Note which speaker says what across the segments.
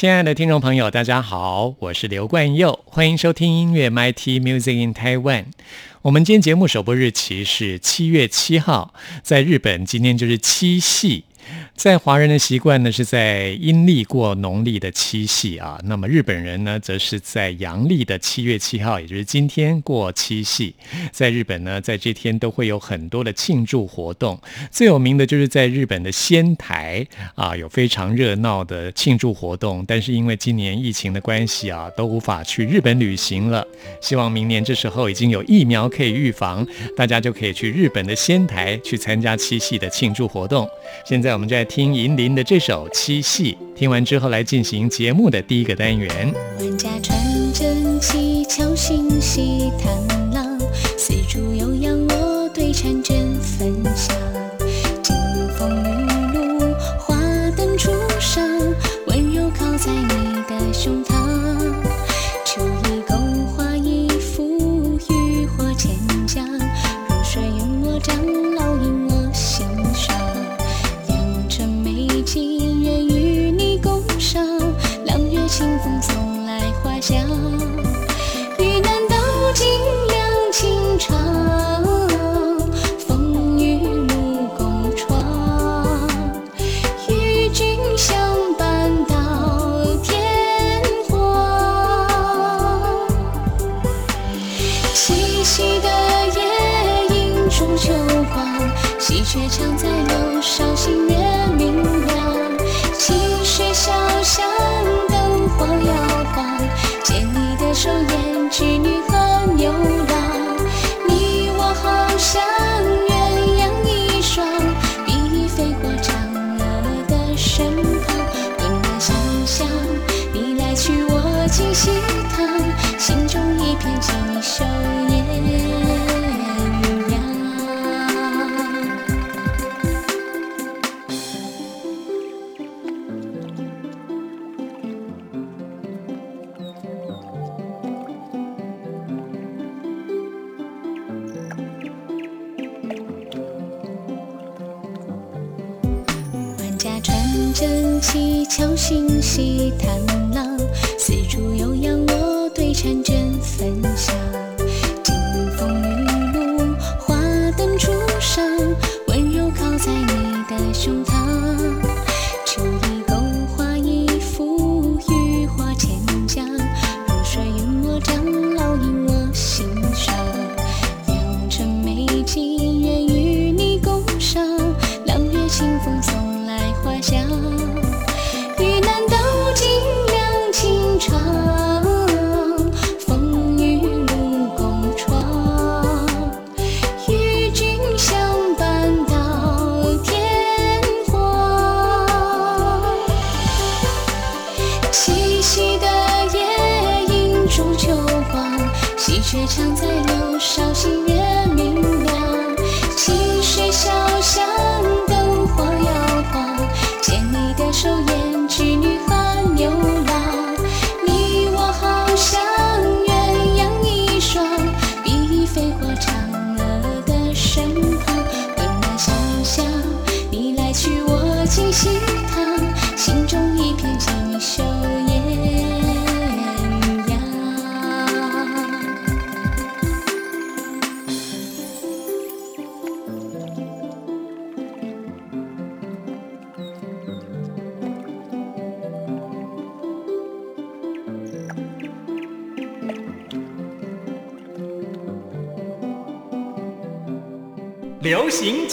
Speaker 1: 亲爱的听众朋友，大家好，我是刘冠佑，欢迎收听音乐 MIT Music in Taiwan。我们今天节目首播日期是七月七号，在日本今天就是七夕。在华人的习惯呢，是在阴历过农历的七夕啊。那么日本人呢，则是在阳历的七月七号，也就是今天过七夕。在日本呢，在这天都会有很多的庆祝活动。最有名的就是在日本的仙台啊，有非常热闹的庆祝活动。但是因为今年疫情的关系啊，都无法去日本旅行了。希望明年这时候已经有疫苗可以预防，大家就可以去日本的仙台去参加七夕的庆祝活动。现在我们再来听银铃的这首《七夕》，听完之后来进行节目的第一个单元。
Speaker 2: 万家穿针旗，巧星戏探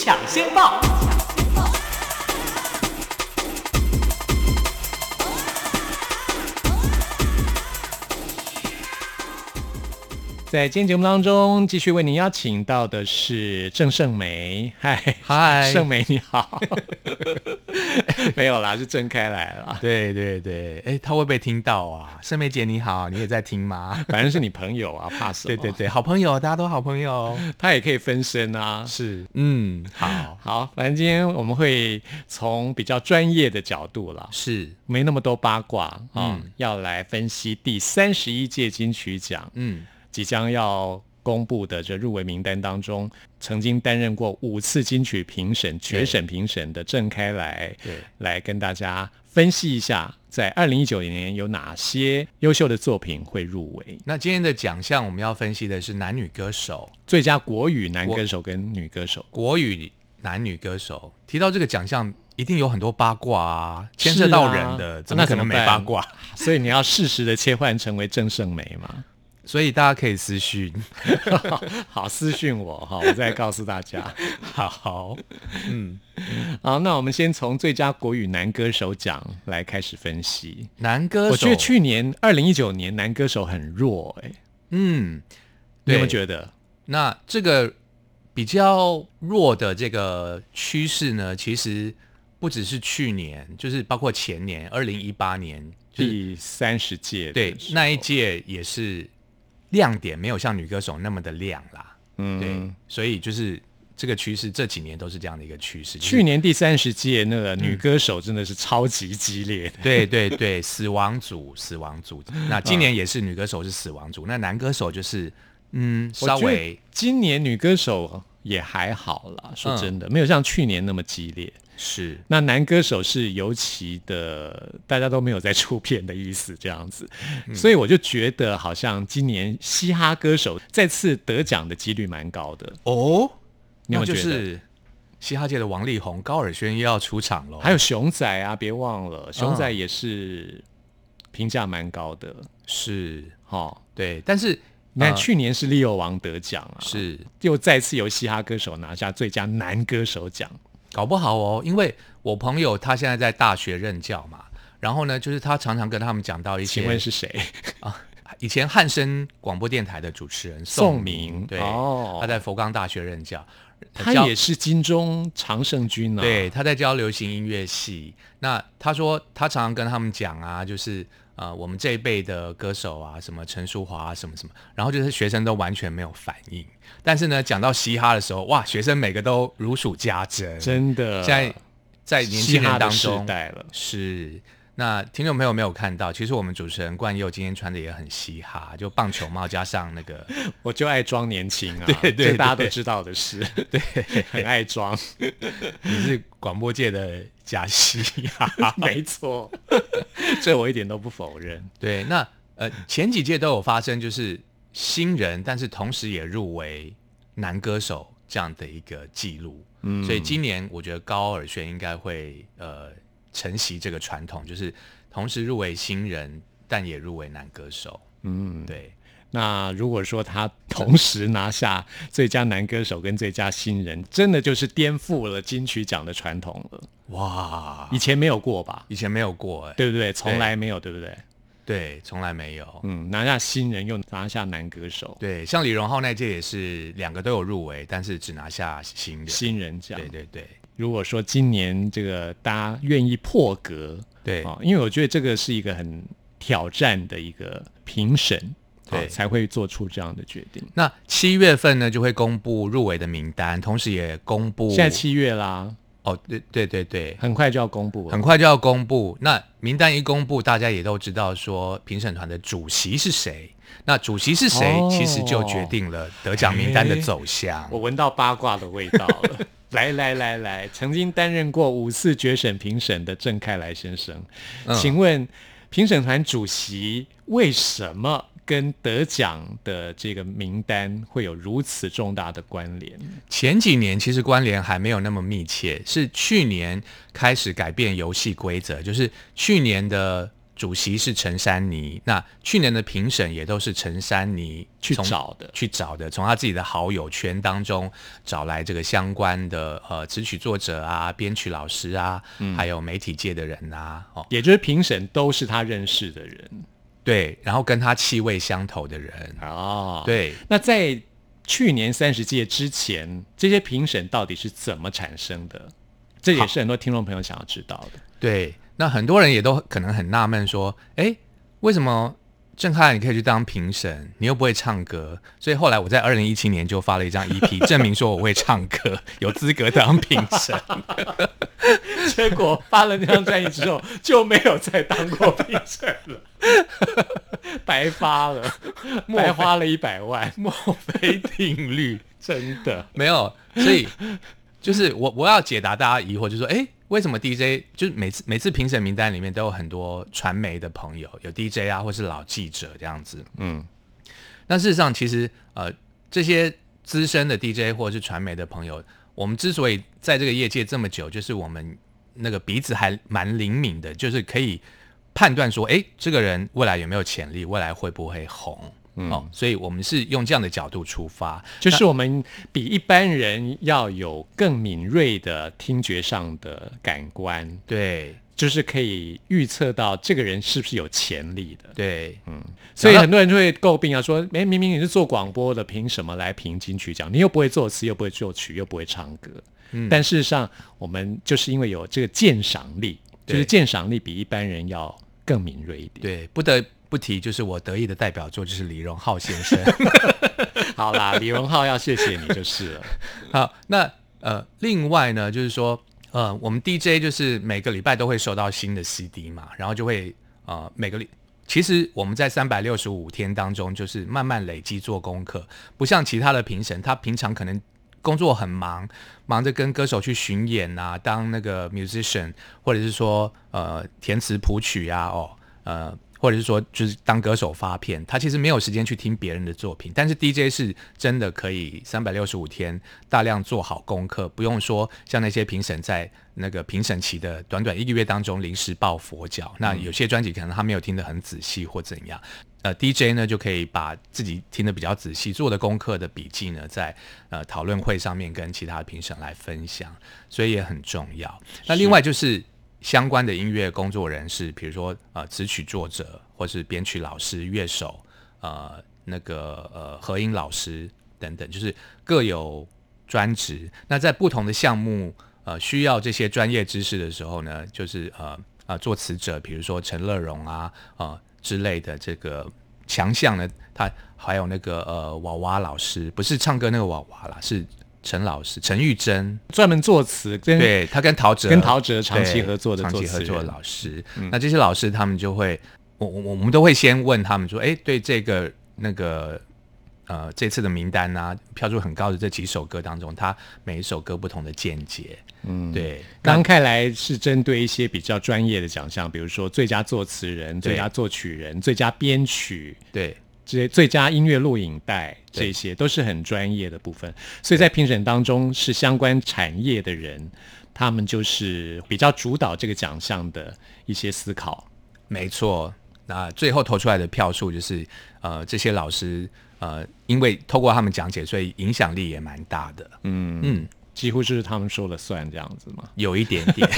Speaker 3: 抢先报。
Speaker 1: 在今天节目当中，继续为您邀请到的是郑胜梅。嗨，
Speaker 4: 嗨
Speaker 1: 胜梅你好。没有啦，是郑开来了。
Speaker 4: 对对对，哎，他会不会听到啊？胜梅姐你好，你也在听吗？
Speaker 1: 反正是你朋友啊，怕什么？
Speaker 4: 对对对，好朋友，大家都好朋友。
Speaker 1: 他也可以分身啊。
Speaker 4: 是，嗯，好，
Speaker 1: 好，反正今天我们会从比较专业的角度啦，
Speaker 4: 是，
Speaker 1: 没那么多八卦啊、
Speaker 4: 嗯
Speaker 1: 要来分析第三十一届金曲奖
Speaker 4: 嗯，
Speaker 1: 即将要公布的这入围名单当中，曾经担任过五次金曲评审、决审评审的郑开来，
Speaker 4: 对，
Speaker 1: 来跟大家分析一下，在二零一九年有哪些优秀的作品会入围。
Speaker 4: 那今天的奖项我们要分析的是男女歌手，
Speaker 1: 最佳国语男歌手跟女歌手，
Speaker 4: 国语男女歌手。提到这个奖项，一定有很多八卦啊，牵涉到人的，
Speaker 1: 是啊
Speaker 4: 怎么可能没八卦？
Speaker 1: 所以你要适时的切换成为郑胜美嘛。
Speaker 4: 所以大家可以私讯。
Speaker 1: 好，私讯我哈，我再告诉大家。
Speaker 4: 好，嗯，
Speaker 1: 好，那我们先从最佳国语男歌手奖来开始分析。
Speaker 4: 男歌手，
Speaker 1: 我觉得去年二零一九年男歌手很弱、哎，
Speaker 4: 嗯，
Speaker 1: 你有没有
Speaker 4: 对
Speaker 1: 觉得？
Speaker 4: 那这个比较弱的这个趋势呢，其实不只是去年，就是包括前年二零一八年，就是
Speaker 1: 第三十届的
Speaker 4: 对那一届也是亮点没有像女歌手那么的亮啦。
Speaker 1: 嗯
Speaker 4: 对，所以就是这个趋势，这几年都是这样的一个趋势。就是
Speaker 1: 去年第三十届那个女歌手真的是超级激烈的。
Speaker 4: 对对对，死亡组，死亡组。那今年也是女歌手是死亡组，那男歌手就是嗯稍微
Speaker 1: 今年女歌手也还好啦，说
Speaker 4: 嗯
Speaker 1: 真的，没有像去年那么激烈。
Speaker 4: 是。
Speaker 1: 那男歌手是尤其的，大家都没有在出片的意思，这样子，
Speaker 4: 嗯。
Speaker 1: 所以我就觉得好像今年嘻哈歌手再次得奖的几率蛮高的。
Speaker 4: 哦，那
Speaker 1: 你有有
Speaker 4: 就是嘻哈界的王力宏、高尔宣又要出场了。
Speaker 1: 还有熊仔啊，别忘了，熊仔
Speaker 4: 嗯
Speaker 1: 也是评价蛮高的。
Speaker 4: 是，
Speaker 1: 哈、
Speaker 4: 对，但是
Speaker 1: 你看
Speaker 4: 呃
Speaker 1: 去年是利友王得奖啊，
Speaker 4: 是。
Speaker 1: 又再次由嘻哈歌手拿下最佳男歌手奖。
Speaker 4: 搞不好哦，因为我朋友他现在在大学任教嘛，然后呢，就是他常常跟他们讲到一些，
Speaker 1: 请问是谁啊？
Speaker 4: 以前汉声广播电台的主持人
Speaker 1: 宋
Speaker 4: 明，
Speaker 1: 明
Speaker 4: 对，
Speaker 1: 哦
Speaker 4: 他在佛冈大学任教，教
Speaker 1: 他也是金钟常胜军啊。
Speaker 4: 对，他在教流行音乐系。那他说他常常跟他们讲啊，就是呃，我们这一辈的歌手啊，什么陈淑华啊，什么什么，然后就是学生都完全没有反应。但是呢，讲到嘻哈的时候，哇，学生每个都如数家珍，
Speaker 1: 真的，
Speaker 4: 现在在年轻人当中
Speaker 1: 代了。
Speaker 4: 是。那听众朋友没有看到，其实我们主持人冠佑今天穿的也很嘻哈，就棒球帽加上那个
Speaker 1: 我就爱装年轻啊，
Speaker 4: 对对
Speaker 1: 这大家都知道的事，对，很爱装，
Speaker 4: 你是广播界的假嘻哈，
Speaker 1: 没错，这我一点都不否认。
Speaker 4: 对，那呃前几届都有发生，就是新人，但是同时也入围男歌手这样的一个记录。嗯，所以今年我觉得高尔宣应该会呃承袭这个传统，就是同时入围新人，但也入围男歌手。
Speaker 1: 嗯，
Speaker 4: 对，
Speaker 1: 那如果说他同时拿下最佳男歌手跟最佳新人，真的就是颠覆了金曲奖的传统了，
Speaker 4: 哇，
Speaker 1: 以前没有过吧？
Speaker 4: 以前没有过哎、
Speaker 1: 对不对？从来没有，对不对？
Speaker 4: 对，从来没有。
Speaker 1: 嗯，拿下新人又拿下男歌手，
Speaker 4: 对，像李荣浩那届也是两个都有入围，但是只拿下新人。
Speaker 1: 新人奖。
Speaker 4: 对对对
Speaker 1: 如果说今年这个大家愿意破格，
Speaker 4: 对
Speaker 1: 啊，因为我觉得这个是一个很挑战的一个评审，啊
Speaker 4: 对
Speaker 1: 才会做出这样的决定。
Speaker 4: 那七月份呢就会公布入围的名单，同时也公布
Speaker 1: 现在七月啦，
Speaker 4: 哦，对对对对，
Speaker 1: 很快就要公布了
Speaker 4: 很。快就要公布。那名单一公布，大家也都知道说评审团的主席是谁。那主席是谁，
Speaker 1: 哦
Speaker 4: 其实就决定了得奖名单的走向。
Speaker 1: 我闻到八卦的味道了。来来来来，曾经担任过五次决审评审的郑开来先生，
Speaker 4: 嗯
Speaker 1: 请问评审团主席为什么跟得奖的这个名单会有如此重大的关联？
Speaker 4: 前几年其实关联还没有那么密切，是去年开始改变游戏规则，就是去年的主席是陈珊妮，那去年的评审也都是陈珊妮
Speaker 1: 去找的
Speaker 4: 去找的，从他自己的好友圈当中找来这个相关的呃词曲作者啊、编曲老师啊，还有媒体界的人啊，哦，
Speaker 1: 也就是评审都是他认识的人。
Speaker 4: 对，然后跟他气味相投的人，
Speaker 1: 哦，。
Speaker 4: 对，
Speaker 1: 那在去年三十届之前，这些评审到底是怎么产生的？这也是很多听众朋友想要知道的。
Speaker 4: 对，那很多人也都可能很纳闷说，哎，为什么郑恺你可以去当评审，你又不会唱歌？所以后来我在二零一七年就发了一张 EP，证明说我会唱歌，有资格当评审。
Speaker 1: 结果发了那张专辑之后，就没有再当过评审了，白发了，白花了一百万，
Speaker 4: 墨菲定律
Speaker 1: 真的。
Speaker 4: 没有，所以就是我我要解答大家疑惑，就是说，哎，为什么 DJ 就是每次每次评审名单里面都有很多传媒的朋友，有 DJ 啊，或是老记者这样子？
Speaker 1: 嗯，
Speaker 4: 那事实上，其实呃，这些资深的 DJ 或者是传媒的朋友，我们之所以在这个业界这么久，就是我们那个鼻子还蛮灵敏的，就是可以判断说，哎，这个人未来有没有潜力，未来会不会红。哦，所以我们是用这样的角度出发，
Speaker 1: 就是我们比一般人要有更敏锐的听觉上的感官，
Speaker 4: 对
Speaker 1: 就是可以预测到这个人是不是有潜力的。
Speaker 4: 对，嗯
Speaker 1: 所以很多人就会诟病啊，说，哎，明明你是做广播的，凭什么来评金曲奖？你又不会作词，又不会作曲，又不会唱歌。
Speaker 4: 嗯
Speaker 1: 但事实上，我们就是因为有这个鉴赏力，就是鉴赏力比一般人要更敏锐一点。
Speaker 4: 对，不得不提，就是我得意的代表作就是李荣浩先生。
Speaker 1: 好啦，李荣浩要谢谢你就是了。
Speaker 4: 好，那呃，另外呢，就是说，呃，我们 DJ 就是每个礼拜都会收到新的 CD 嘛，然后就会呃每个礼。其实我们在三百六十五天当中，就是慢慢累积做功课，不像其他的评审，他平常可能工作很忙，忙着跟歌手去巡演啊，当那个 musician，或者是说呃填词谱曲啊，哦，呃，或者是说就是当歌手发片，他其实没有时间去听别人的作品。但是 DJ 是真的可以三百六十五天大量做好功课，不用说像那些评审在那个评审期的短短一个月当中临时抱佛脚。那有些专辑可能他没有听得很仔细或怎样。呃，DJ 呢就可以把自己听得比较仔细、做的功课的笔记呢，在呃讨论会上面跟其他评审来分享，所以也很重要。那另外就是相关的音乐工作人士，比如说呃词曲作者，或是编曲老师、乐手，呃那个呃和音老师等等，就是各有专职。那在不同的项目呃需要这些专业知识的时候呢，就是呃呃作词者，比如说陈乐融啊呃之类的这个强项呢，他还有那个呃娃娃老师，不是唱歌那个娃娃啦，是陈老师陈玉珍，
Speaker 1: 专门作词，跟
Speaker 4: 对他跟陶喆
Speaker 1: 跟陶喆长期合作的
Speaker 4: 长期合作的老师。那这些老师他们就会，我我我们都会先问他们说，哎，对这个那个呃这次的名单啊，票数很高的这几首歌当中，他每一首歌不同的见解。嗯，对，
Speaker 1: 刚刚看来是针对一些比较专业的奖项，比如说最佳作词人、最佳作曲人、最佳编曲。
Speaker 4: 对
Speaker 1: 这些最佳音乐录影带，这些都是很专业的部分，所以在评审当中是相关产业的人，他们就是比较主导这个奖项的一些思考。
Speaker 4: 没错。那最后投出来的票数就是，呃，这些老师呃，因为透过他们讲解，所以影响力也蛮大的。嗯嗯，
Speaker 1: 几乎就是他们说了算这样子嘛。
Speaker 4: 有一点点。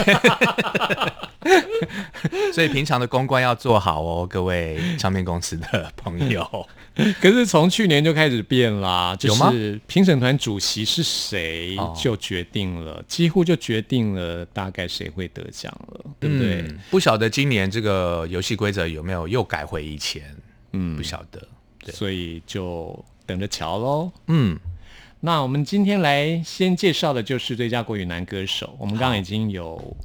Speaker 4: 所以平常的公关要做好哦，各位唱片公司的朋友。
Speaker 1: 可是从去年就开始变啦，就是评审团主席是谁
Speaker 4: 哦
Speaker 1: 就决定了，几乎就决定了大概谁会得奖了，对不对？
Speaker 4: 嗯不晓得今年这个游戏规则有没有又改回以前？嗯，不晓得。
Speaker 1: 所以就等着瞧喽。
Speaker 4: 嗯，
Speaker 1: 那我们今天来先介绍的就是最佳国语男歌手。我们刚刚已经有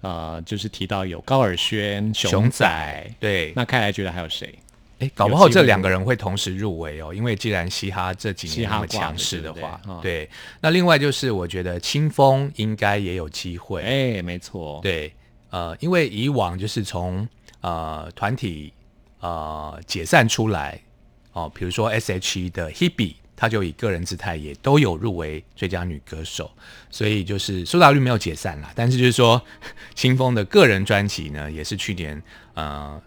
Speaker 1: 呃，就是提到有高尔宣、熊
Speaker 4: 熊
Speaker 1: 仔
Speaker 4: 仔。对，
Speaker 1: 那看来觉得还有谁？
Speaker 4: 哎，搞不好这两个人会同时入围哦，因为既然嘻哈这几年那么强势的话，
Speaker 1: 啊
Speaker 4: 对。那另外就是我觉得清风应该也有机会。
Speaker 1: 哎，没错，
Speaker 4: 对，呃，因为以往就是从呃团体呃解散出来哦，比如说 S.H.E 的 Hebe，她就以个人姿态也都有入围最佳女歌手，所以就是苏打绿没有解散啦，但是就是说 清风的个人专辑呢，也是去年呃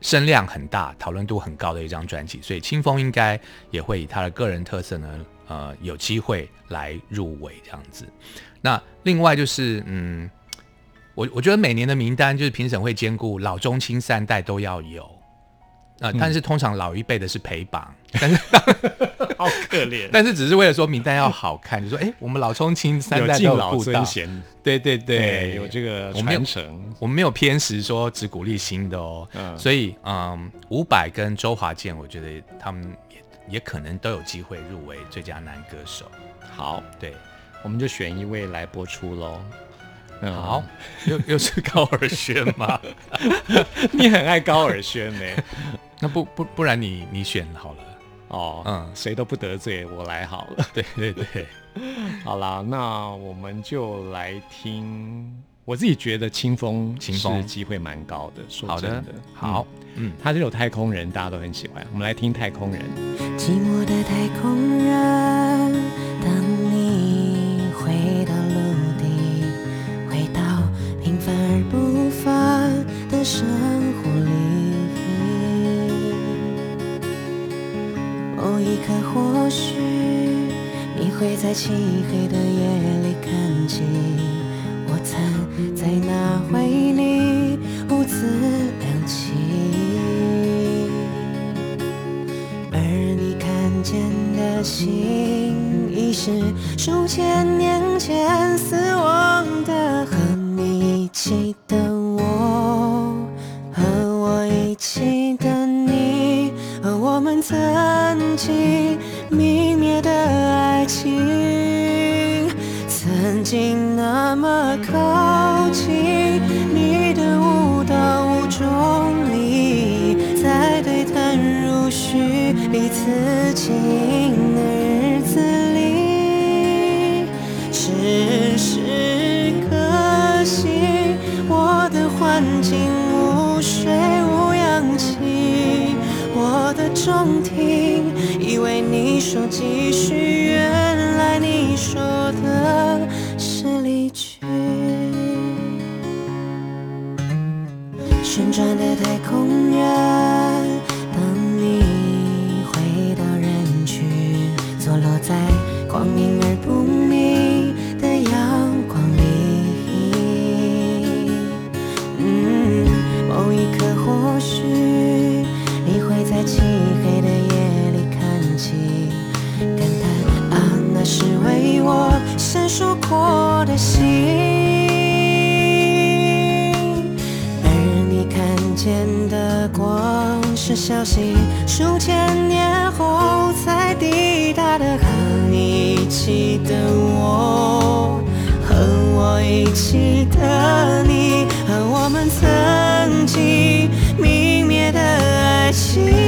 Speaker 4: 声量很大、讨论度很高的一张专辑，所以清风应该也会以他的个人特色呢，呃，有机会来入围这样子。那另外就是嗯。我我觉得每年的名单就是评审会兼顾老中青三代都要有，呃、但是通常老一辈的是陪榜，但 是
Speaker 1: 好可怜，
Speaker 4: 但是只是为了说名单要好看，就说哎，我们老冲青三代都顾
Speaker 1: 贤，
Speaker 4: 对对对。
Speaker 1: 对，，有这个传承。
Speaker 4: 我们没有偏食说只鼓励新的哦，
Speaker 1: 嗯。
Speaker 4: 所以嗯，伍佰跟周华健，我觉得他们也也可能都有机会入围最佳男歌手。
Speaker 1: 好，
Speaker 4: 对，
Speaker 1: 我们就选一位来播出喽。嗯。
Speaker 4: 好，，又又是高尔宣吗？
Speaker 1: 你很爱高尔宣呢。
Speaker 4: 那不不不然你你选好了，
Speaker 1: 哦，
Speaker 4: 嗯
Speaker 1: 谁都不得罪，我来好了。
Speaker 4: 对对对，
Speaker 1: 好啦，那我们就来听。我自己觉得清风
Speaker 4: 清风
Speaker 1: 是机会蛮高的。说
Speaker 4: 好的
Speaker 1: 真的，
Speaker 4: 好，嗯
Speaker 1: 嗯，他这首《太空人》大家都很喜欢，我们来听《太空人》。
Speaker 5: 寂寞的太空人，可或许你会在漆黑的夜里看见我曾在那回里兀自亮起。而你看见的星，已是数千年前死亡的。和你一起的经泯灭的爱情，曾经那么靠近，你的舞蹈无中离，在对谈如许，彼此经营的日子里，只是可惜，我的环境无水，的中庭，以为你说继续，原来你说的消息，数千年后才抵达的。和你一起的我，和我一起的你，和我们曾经泯灭的爱情，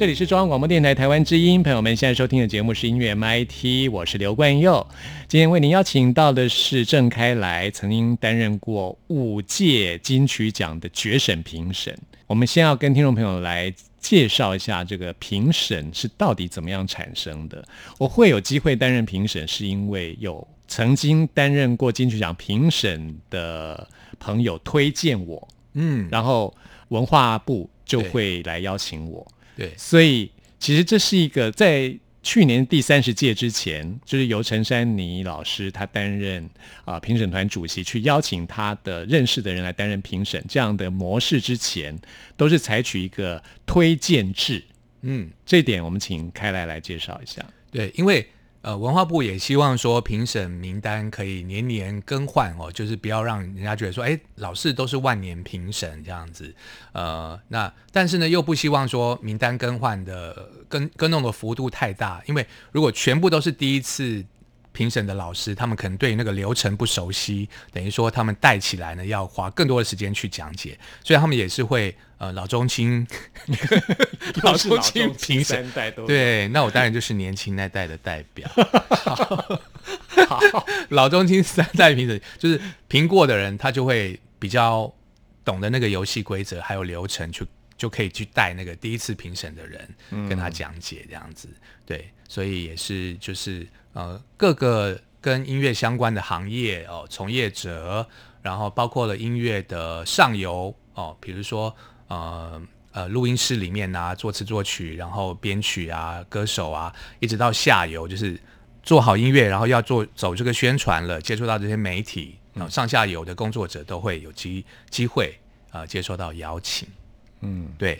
Speaker 1: 这里是中央广播电台台湾之音，朋友们现在收听的节目是音乐 MIT，我是刘冠佑。今天为您邀请到的是郑开来，曾经担任过五届金曲奖的决审评审。我们先要跟听众朋友来介绍一下这个评审是到底怎么样产生的。我会有机会担任评审，是因为有曾经担任过金曲奖评审的朋友推荐我，
Speaker 4: 嗯，
Speaker 1: 然后文化部就会来邀请我。
Speaker 4: 对，
Speaker 1: 所以其实这是一个在去年第三十届之前，就是由陈珊妮老师她担任啊、评审团主席，去邀请她的认识的人来担任评审这样的模式之前，都是采取一个推荐制。
Speaker 4: 嗯，
Speaker 1: 这一点我们请开来来介绍一下。
Speaker 4: 对，因为呃，文化部也希望说评审名单可以年年更换哦，就是不要让人家觉得说，哎，老是都是万年评审这样子。呃，那但是呢，又不希望说名单更换的更更动的幅度太大，因为如果全部都是第一次。评审的老师，他们可能对那个流程不熟悉，等于说他们带起来呢，要花更多的时间去讲解，所以他们也是会呃老中青 老中青评审，
Speaker 1: 三代都
Speaker 4: 对，那我当然就是年轻那代的代表。
Speaker 1: 好
Speaker 4: 老中青三代评审，就是评过的人，他就会比较懂得那个游戏规则还有流程，去就可以去带那个第一次评审的人跟他讲解这样子。对，所以也是就是呃各个跟音乐相关的行业哦从业者，然后包括了音乐的上游哦，比如说呃。呃，录音室里面啊，作词作曲，然后编曲啊，歌手啊，一直到下游，就是做好音乐，然后要做走这个宣传了，接触到这些媒体，然后上下游的工作者都会有机机会啊、呃接受到邀请。
Speaker 1: 嗯，
Speaker 4: 对，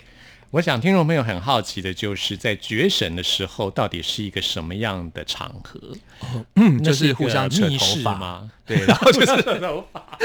Speaker 1: 我想听众朋友很好奇的就是，在决审的时候，到底是一个什么样的场合？
Speaker 4: 嗯，就
Speaker 1: 那是
Speaker 4: 互相扯
Speaker 1: 密
Speaker 4: 头发？
Speaker 1: 室吗？
Speaker 4: 对，然后就是
Speaker 1: 头发，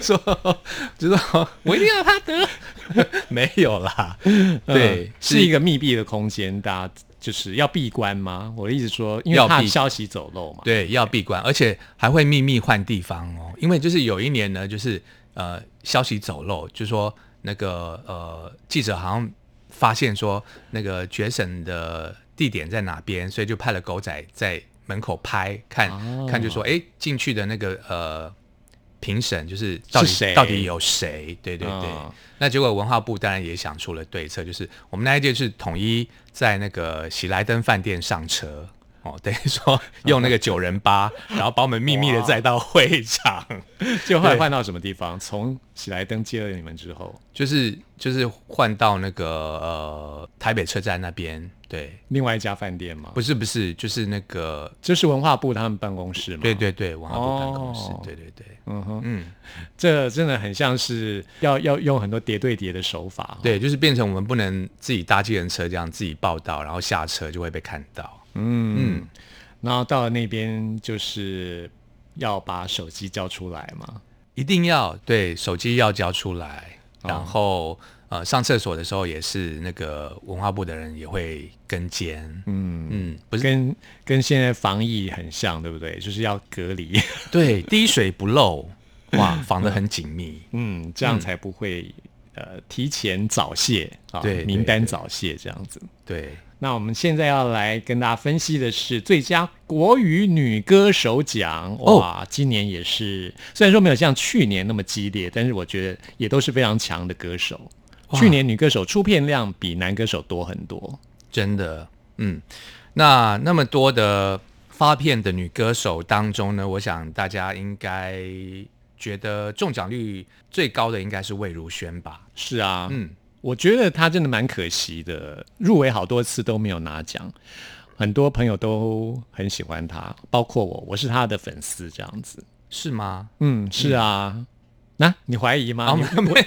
Speaker 4: 说，知道我一定要他得，没有啦，对
Speaker 1: 嗯，是一个密闭的空间，大家就是要闭关吗？我的意思说，因为怕消息走漏嘛。
Speaker 4: 对，要闭关，而且还会秘密换地方哦。因为就是有一年呢，就是呃消息走漏，就说那个呃记者好像发现说那个决审的地点在哪边，所以就派了狗仔在门口拍看、
Speaker 1: 哦
Speaker 4: 看，就说哎进去的那个呃评审就是到底到底有谁？对对对。
Speaker 1: 哦
Speaker 4: 那结果文化部当然也想出了对策，就是我们那一届是统一在那个喜来登饭店上车。哦，等于说用那个九人八，然后把我们秘密的载到会场，对
Speaker 1: 就后来换到什么地方？从喜来登接了你们之后，
Speaker 4: 就是就是换到那个呃台北车站那边，对，
Speaker 1: 另外一家饭店吗？
Speaker 4: 不是不是，就是那个。
Speaker 1: 就是文化部他们办公室嘛。
Speaker 4: 对，对对，文化部办公室，
Speaker 1: 哦。
Speaker 4: 对对对，
Speaker 1: 嗯哼，
Speaker 4: 嗯，
Speaker 1: 这真的很像是要要用很多叠对叠的手法。，
Speaker 4: 对，就是变成我们不能自己搭计程车这样自己报道，然后下车就会被看到，
Speaker 1: 嗯。
Speaker 4: 嗯，
Speaker 1: 然后到了那边就是要把手机交出来嘛。
Speaker 4: 一定要对手机要交出来，
Speaker 1: 哦。
Speaker 4: 然后、呃上厕所的时候也是那个文化部的人也会跟监，
Speaker 1: 嗯。
Speaker 4: 嗯，不是。
Speaker 1: 跟跟现在防疫很像，对不对？就是要隔离，
Speaker 4: 对滴水不漏，哇，防得很紧密，
Speaker 1: 嗯，这样才不会、呃提前早泄啊，
Speaker 4: 对对
Speaker 1: 名单早泄这样子。
Speaker 4: 对，
Speaker 1: 那我们现在要来跟大家分析的是最佳国语女歌手奖，哇，今年也是。虽然说没有像去年那么激烈，但是我觉得也都是非常强的歌手。去年女歌手出片量比男歌手多很多，
Speaker 4: 真的，嗯，那那么多的发片的女歌手当中呢，我想大家应该觉得中奖率最高的应该是魏如萱吧，
Speaker 1: 是啊，
Speaker 4: 嗯，
Speaker 1: 我觉得他真的蛮可惜的，入围好多次都没有拿奖。很多朋友都很喜欢他，包括我，我是他的粉丝，这样子。
Speaker 4: 是吗？
Speaker 1: 嗯，是啊。那、你怀疑吗？
Speaker 4: 哦
Speaker 1: 你
Speaker 4: 没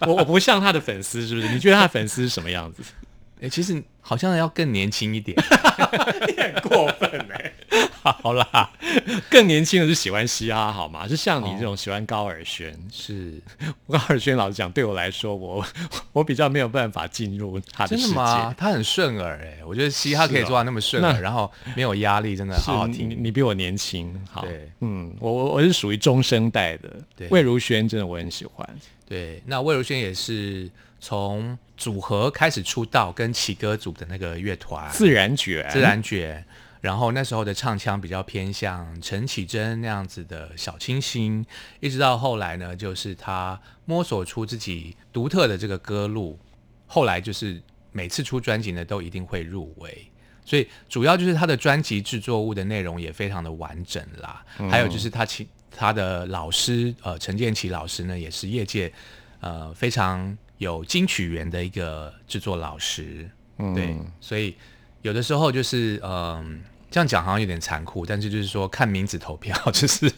Speaker 1: 我我不像他的粉丝，是不是？你觉得他的粉丝是什么样子？
Speaker 4: 哎、其实好像要更年轻一点。
Speaker 1: 你很过分哎、
Speaker 4: 好啦，
Speaker 1: 更年轻的是喜欢嘻哈好吗？是像你这种喜欢高尔宣。
Speaker 4: 是
Speaker 1: 高尔宣老实讲，对我来说，我我比较没有办法进入他的
Speaker 4: 真
Speaker 1: 世界。
Speaker 4: 的吗？他很顺耳哎、我觉得嘻哈可以做到那么顺耳，
Speaker 1: 那
Speaker 4: 然后没有压力，真的好好
Speaker 1: 你
Speaker 4: 听。
Speaker 1: 你比我年轻，好，
Speaker 4: 对
Speaker 1: 嗯，我我我是属于中生代的，
Speaker 4: 对
Speaker 1: 魏如萱真的我很喜欢，
Speaker 4: 对，那魏如萱也是从组合开始出道，跟奇歌组的那个乐团
Speaker 1: 自然卷，
Speaker 4: 自然卷，然后那时候的唱腔比较偏向陈绮贞那样子的小清新，一直到后来呢，就是他摸索出自己独特的这个歌路。后来就是每次出专辑呢都一定会入围。所以主要就是他的专辑制作物的内容也非常的完整啦，还有就是他其他的老师呃陈建奇老师呢也是业界呃非常有金曲源的一个制作老师，对，所以有的时候就是嗯、这样讲好像有点残酷，但是就是说看名字投票，就是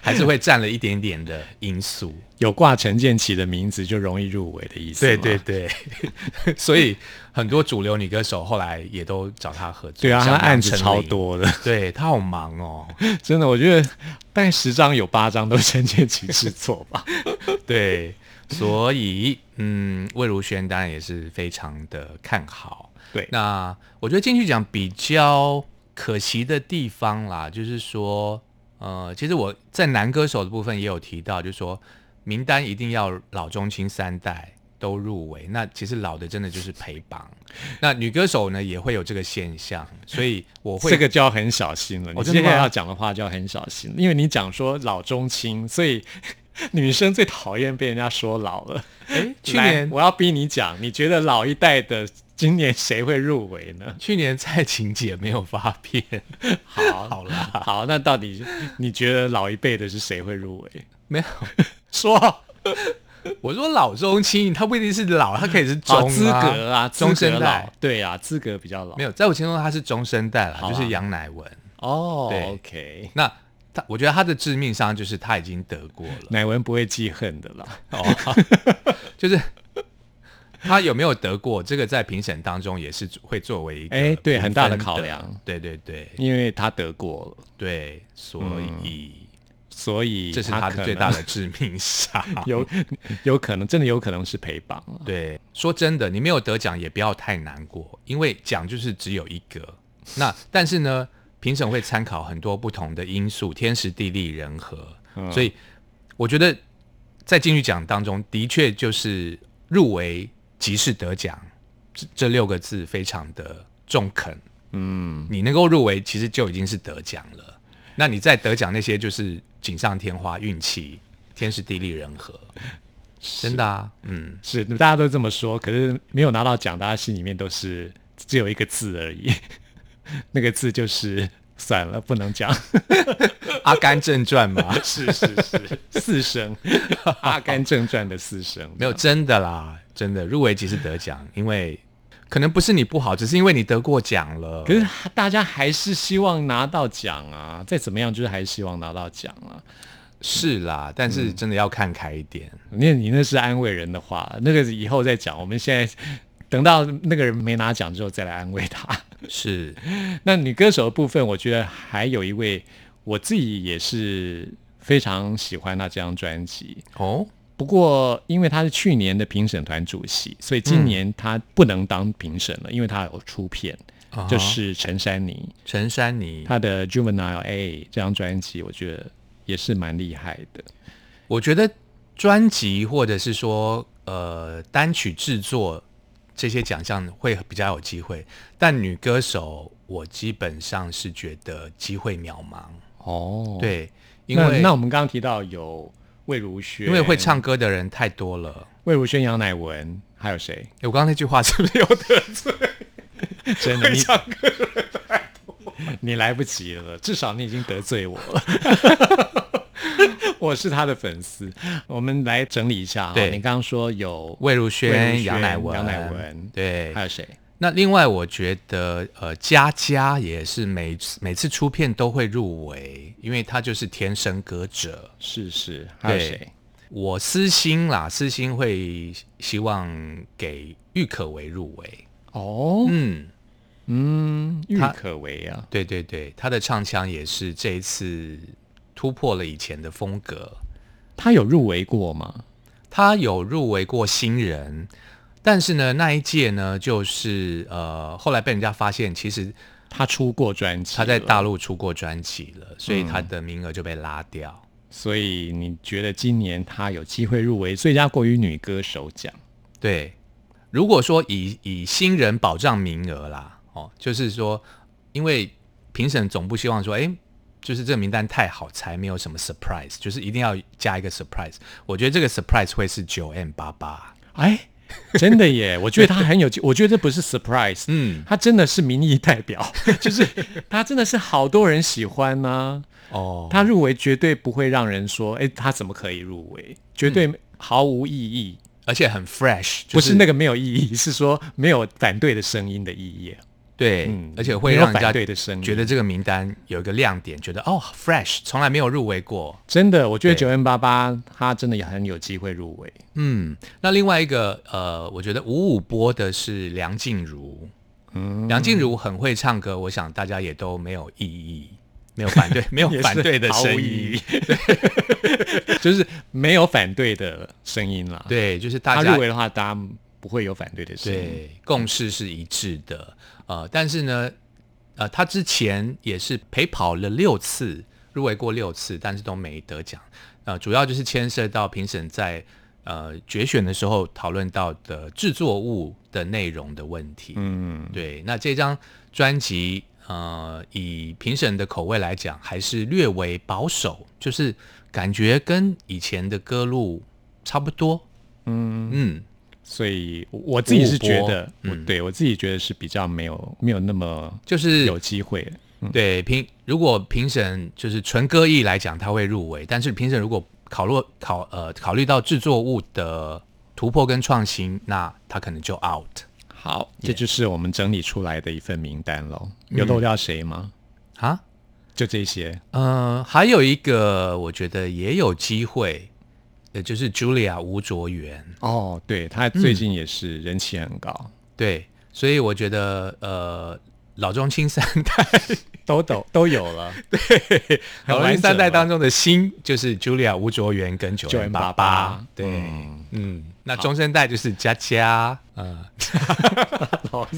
Speaker 4: 还是会占了一点点的因素。
Speaker 1: 有挂陈建奇的名字就容易入围的意思。
Speaker 4: 对对。对，所以很多主流女歌手后来也都找他合作。
Speaker 1: 对啊，他
Speaker 4: 像
Speaker 1: 案子超多的，
Speaker 4: 对他好忙哦。
Speaker 1: 真的，我觉得大概十张有八张都是陈建奇制作吧。
Speaker 4: 对，所以嗯，魏如萱当然也是非常的看好。
Speaker 1: 对，
Speaker 4: 那我觉得进去讲比较可惜的地方啦，就是说，呃，其实我在男歌手的部分也有提到，就是说名单一定要老中青三代都入围。那其实老的真的就是陪榜，那女歌手呢也会有这个现象，所以我会
Speaker 1: 这个就要很小心了。我
Speaker 4: 哦真的吗
Speaker 1: 接下来要讲的话就要很小心，因为你讲说老中青，所以 女生最讨厌被人家说老了。
Speaker 4: 哎，去年
Speaker 1: 我要逼你讲，你觉得老一代的今年谁会入围呢？
Speaker 4: 去年蔡琴姐没有发片，
Speaker 1: 好，
Speaker 4: 好啦，
Speaker 1: 好，那到底你觉得老一辈的是谁会入围？
Speaker 4: 没有。
Speaker 1: 说
Speaker 4: 我说老中青，他不一定是老，他可以是中、啊、
Speaker 1: 资格啊，
Speaker 4: 中生代
Speaker 1: 老，对啊，资格比较老。
Speaker 4: 没有，在我心中他是中生代了，就是杨乃文。
Speaker 1: 哦
Speaker 4: 对
Speaker 1: ，OK，
Speaker 4: 那他，我觉得他的致命伤就是他已经得过了，
Speaker 1: 乃文不会记恨的啦。
Speaker 4: 哦，就是他有没有得过，这个在评审当中也是会作为一个
Speaker 1: 哎对很大的考量。
Speaker 4: 对对对
Speaker 1: 因为他得过了，
Speaker 4: 对，所以
Speaker 1: 所以
Speaker 4: 这是
Speaker 1: 他
Speaker 4: 的最大的致命伤。
Speaker 1: 有有可能，真的有可能是陪榜啊。
Speaker 4: 对，说真的，你没有得奖也不要太难过，因为奖就是只有一个。那但是呢，评审会参考很多不同的因素，天时地利人和，所以我觉得在金曲奖当中，的确就是入围即是得奖这这六个字非常的中肯。嗯，你能够入围，其实就已经是得奖了。那你再得奖那些就是锦上添花、运气、天时地利人和，真的啊，嗯。
Speaker 1: 是大家都这么说，可是没有拿到奖，大家心里面都是只有一个字而已，那个字就是算了，不能讲。
Speaker 4: 《阿甘正传》嘛，
Speaker 1: 是是是，四声，《阿甘正传》的四声，
Speaker 4: 没有真的啦，真的入围即是得奖，因为可能不是你不好，只是因为你得过奖了。
Speaker 1: 可是大家还是希望拿到奖啊，再怎么样就是还是希望拿到奖啊。
Speaker 4: 是啦，但是真的要看开一点。
Speaker 1: 你你那是安慰人的话，那个以后再讲。我们现在等到那个人没拿奖之后再来安慰他。
Speaker 4: 是，
Speaker 1: 那女歌手的部分，我觉得还有一位，我自己也是非常喜欢她这张专辑。
Speaker 4: 哦，
Speaker 1: 不过，因为她是去年的评审团主席，所以今年她不能当评审了，因为她有出片，就是陈珊妮
Speaker 4: 陈珊妮，
Speaker 1: 她的《Juvenile A》这张专辑，我觉得也是蛮厉害的。
Speaker 4: 我觉得专辑或者是说呃单曲制作这些奖项会比较有机会，但女歌手我基本上是觉得机会渺茫。
Speaker 1: 哦，，
Speaker 4: 对，因
Speaker 1: 那
Speaker 4: 为
Speaker 1: 那我们刚刚提到有魏如萱，
Speaker 4: 因为会唱歌的人太多了。
Speaker 1: 魏如萱、杨乃文，还有谁？
Speaker 4: 诶我刚刚那句话是不是有得罪？
Speaker 1: 真的，你唱歌你来不及了，至少你已经得罪我了。我是他的粉丝，我们来整理一下哈。
Speaker 4: 对
Speaker 1: 你刚刚说有
Speaker 4: 魏如萱、
Speaker 1: 萱
Speaker 4: 杨乃文、
Speaker 1: 杨乃文
Speaker 4: 对
Speaker 1: 还。有谁？
Speaker 4: 那另外，我觉得呃，佳佳也是每次每次出片都会入围，因为他就是天生歌者。
Speaker 1: 是是，还有
Speaker 4: 对
Speaker 1: 谁？
Speaker 4: 我私心啦，私心会希望给郁可唯入围。
Speaker 1: 哦，
Speaker 4: 嗯，
Speaker 1: 嗯，郁可唯啊，
Speaker 4: 对对对，他的唱腔也是这一次突破了以前的风格。
Speaker 1: 他有入围过吗？
Speaker 4: 他有入围过新人，但是呢，那一届呢，就是呃，后来被人家发现，其实
Speaker 1: 他出过专辑，
Speaker 4: 他在大，陆出过专辑了，所以他的名额就被拉掉。
Speaker 1: 所以你觉得今年他有机会入围最佳国语女歌手奖？
Speaker 4: 对，如果说以以新人保障名额啦，哦，就是说，因为评审总不希望说，哎，就是这个名单太好才没有什么 surprise，就是一定要加一个 surprise。我觉得这个 surprise 会是九 M 八八。
Speaker 1: 哎，真的耶，我觉得他很有，我觉得这不是 surprise，
Speaker 4: 嗯，
Speaker 1: 他真的是民意代表，就是他真的是好多人喜欢呢、
Speaker 4: 哦，
Speaker 1: 他入围绝对不会让人说，哎，他怎么可以入围？绝对毫无意义，
Speaker 4: 而且很 fresh，就
Speaker 1: 不是那个没有意义，是说没有反对的声音的意义。
Speaker 4: 对，
Speaker 1: 嗯
Speaker 4: 而且会让人家
Speaker 1: 对的声音
Speaker 4: 觉得这个名单有一个亮点，觉得哦 fresh，从来没有入围过。
Speaker 1: 真的，我觉得九 N 八八他真的也很有机会入围。
Speaker 4: 嗯，那另外一个呃，我觉得五五播的是梁静茹，嗯，梁静茹很会唱歌，我想大家也都没有异议，没有反对，没有反对的声音
Speaker 1: 义，就是没有反对的声音啦。，
Speaker 4: 对，就是大家
Speaker 1: 入围的话，大家不会有反对的声音。
Speaker 4: 对共识是一致的。呃，但是呢，呃，他之前也是陪跑了六次，入围过六次，但是都没得奖。呃，主要就是牵涉到评审在呃决选的时候讨论到的制作物的内容的问题。
Speaker 1: 嗯，
Speaker 4: 对，那这张专辑，呃，以评审的口味来讲，还是略为保守，就是感觉跟以前的歌路差不多。嗯嗯，
Speaker 1: 所以我自己是觉得，对我自己觉得是比较没有没有那么
Speaker 4: 就是
Speaker 1: 有机会的。
Speaker 4: 对评，如果评审就是纯歌艺来讲，他会入围，但是评审如果考虑考呃考虑到制作物的突破跟创新，那他可能就 out。
Speaker 1: 好，这就是我们整理出来的一份名单喽。有漏掉谁吗？
Speaker 4: 啊，
Speaker 1: 就这些。
Speaker 4: 呃，还有一个我觉得也有机会，呃，就是 Julia 吴卓源。
Speaker 1: 哦，对他最近也是人气很高，
Speaker 4: 对，所以我觉得呃，老中青三代，
Speaker 1: 都都都有了。对
Speaker 4: 老中青三代当中的新就是 Julia 吴卓源跟九
Speaker 1: 9M88
Speaker 4: 八八，对，
Speaker 1: 嗯
Speaker 4: 嗯那中生代就是佳佳，嗯，
Speaker 1: 老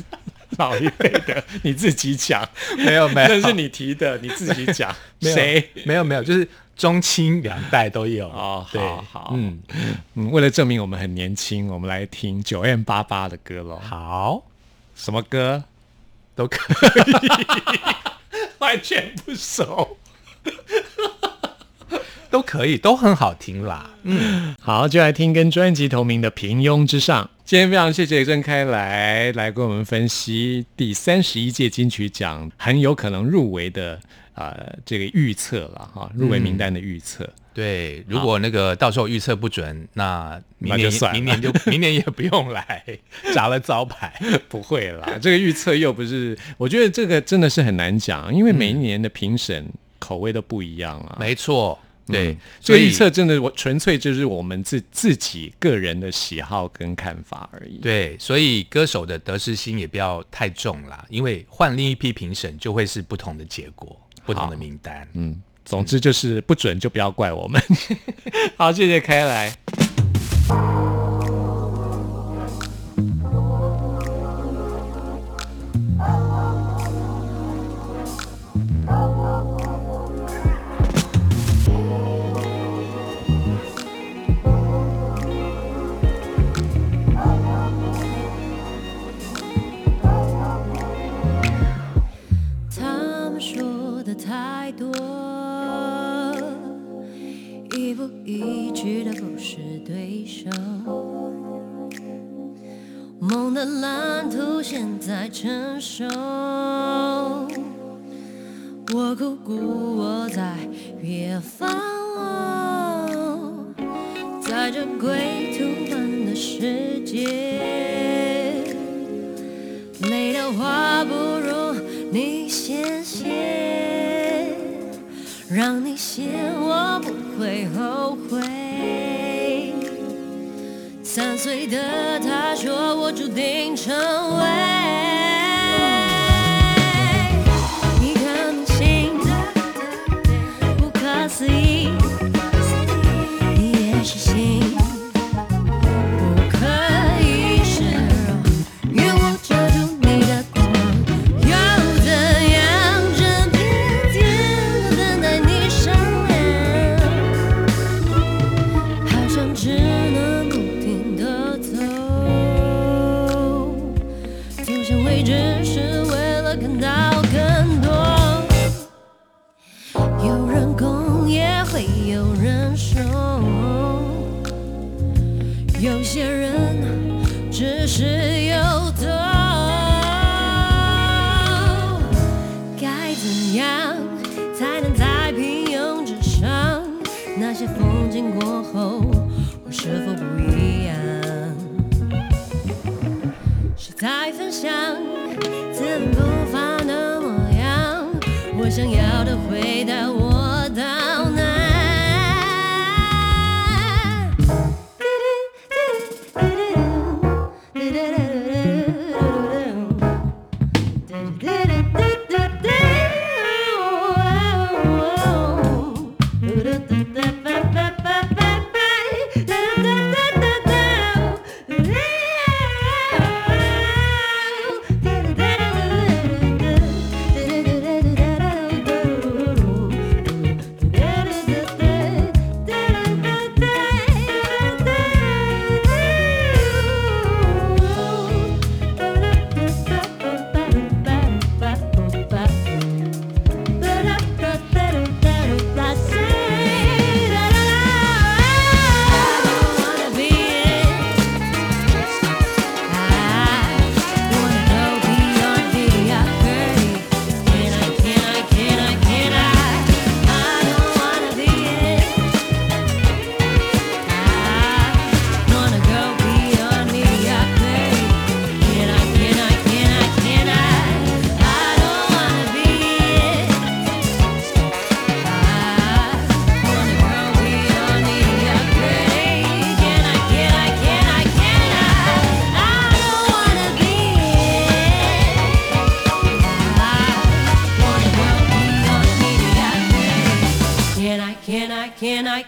Speaker 1: 老一辈的你自己讲，
Speaker 4: 没有没有，
Speaker 1: 那是你提的，你自己讲。谁？
Speaker 4: 没有没有，就是中青两代都有
Speaker 1: 哦
Speaker 4: 对
Speaker 1: 好好
Speaker 4: 嗯，
Speaker 1: 嗯，为了证明我们很年轻，我们来听九 M 八八的歌喽。
Speaker 4: 好，
Speaker 1: 什么歌？
Speaker 4: 都可以
Speaker 1: 完全不熟。
Speaker 4: 都可以，都很好听啦。
Speaker 1: 嗯好，就来听跟专辑同名的《平庸之上》。今天非常谢谢郑开来来跟我们分析第三十一届金曲奖很有可能入围的呃这个预测了哈，入围名单的预测。
Speaker 4: 对，如果那个到时候预测不准，那明年明年就 明年也不用来砸了招牌。
Speaker 1: 不会啦，这个预测又不是，我觉得这个真的是很难讲，因为每一年的评审口味都不一样啊。
Speaker 4: 没错，对，所以
Speaker 1: 个预测真的我纯粹就是我们自自己个人的喜好跟看法而已。
Speaker 4: 对，所以歌手的得失心也不要太重啦，因为换另一批评审就会是不同的结果，不同的名单。
Speaker 1: 嗯，总之就是不准就不要怪我们。好，谢谢开来。
Speaker 6: 一步一句都不是对手。梦的蓝图现在成熟，我苦苦我在远方哦，在这归途般的世界。累的话不如你先写，让你写我不会后三岁的他说我注定成为在分享自然步伐的模样？我想要的回答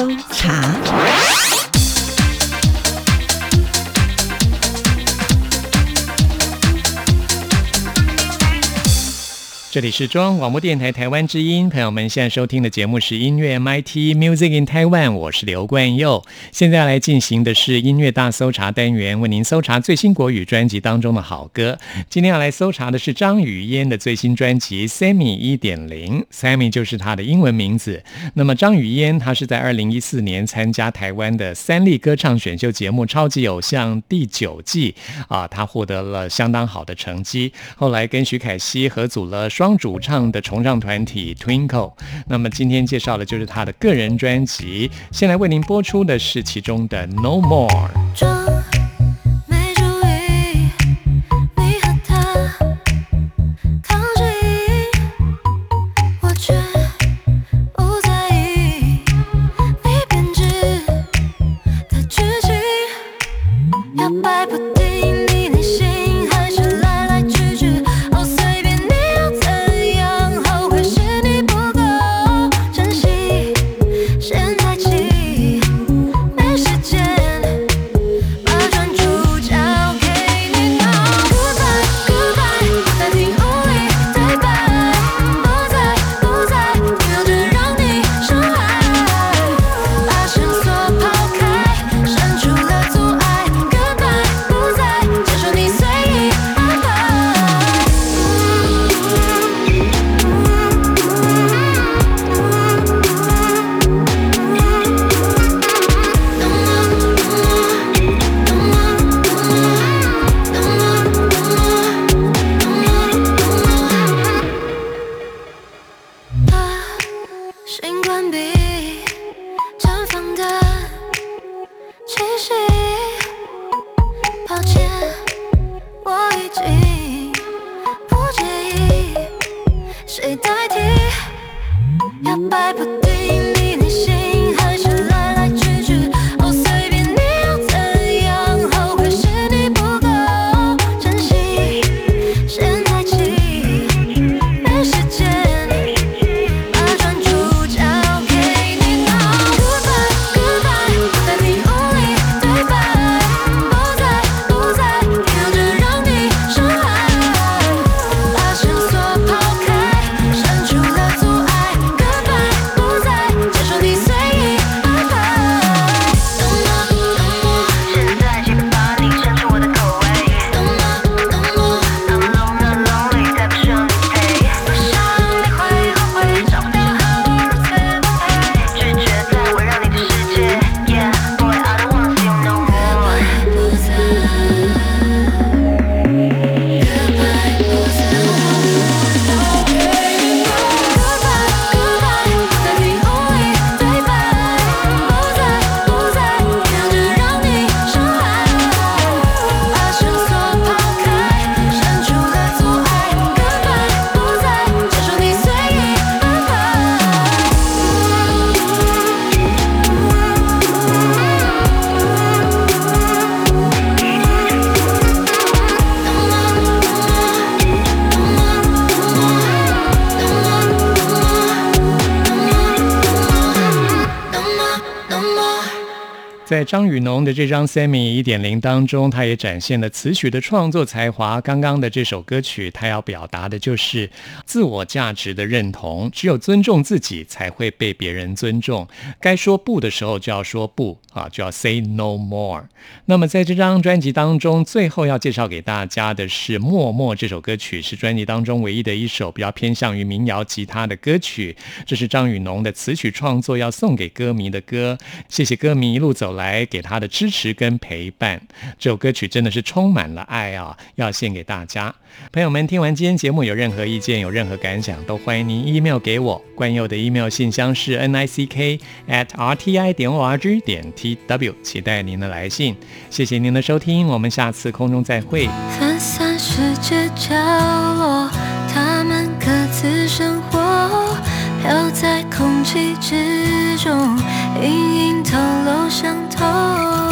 Speaker 7: 搜查。
Speaker 8: 这里是中央广播电台台湾之音，朋友们现在收听的节目是音乐 MIT Music in Taiwan，我是刘冠佑。现在来进行的是音乐大搜查单元，为您搜查最新国语专辑当中的好歌。今天要来搜查的是张雨嫣的最新专辑《Sammy 一点零》，Sammy 就是她的英文名字。那么张雨嫣她是在二零一四年参加台湾的三立歌唱选秀节目《超级偶像》第九季啊，她获得了相当好的成绩。后来跟徐凯熙合组了。双主唱的重唱团体 Twinkle，那么今天介绍的就是他的个人专辑。先来为您播出的是其中的 No More。
Speaker 6: 在
Speaker 1: 张雨农的这张 Sammy 一点零当中，他也展现了词曲的创作才华。刚刚的这首歌曲，他要表达的就是自我价值的认同。只有尊重自己，才会被别人尊重。该说不的时候就要说不啊，就要 say no more。那么在这张专辑当中，最后要介绍给大家的是《默默》这首歌曲，是专辑当中唯一的一首比较偏向于民谣吉他的歌曲。这是张雨农的词曲创作，要送给歌迷的歌。谢谢歌迷一路走来来给他的支持跟陪伴。这首歌曲真的是充满了爱啊，要献给大家。朋友们，听完今天节目有任何意见、有任何感想，都欢迎您 email 给我。冠佑的 email 信箱是 n i c k at r t i 点 o r g 点 t w，期待您的来信。谢谢您的收听，我们下次空中再会。
Speaker 8: 分散世界角落，他们各自生活，飘在空气之中，隐隐透露伤痛。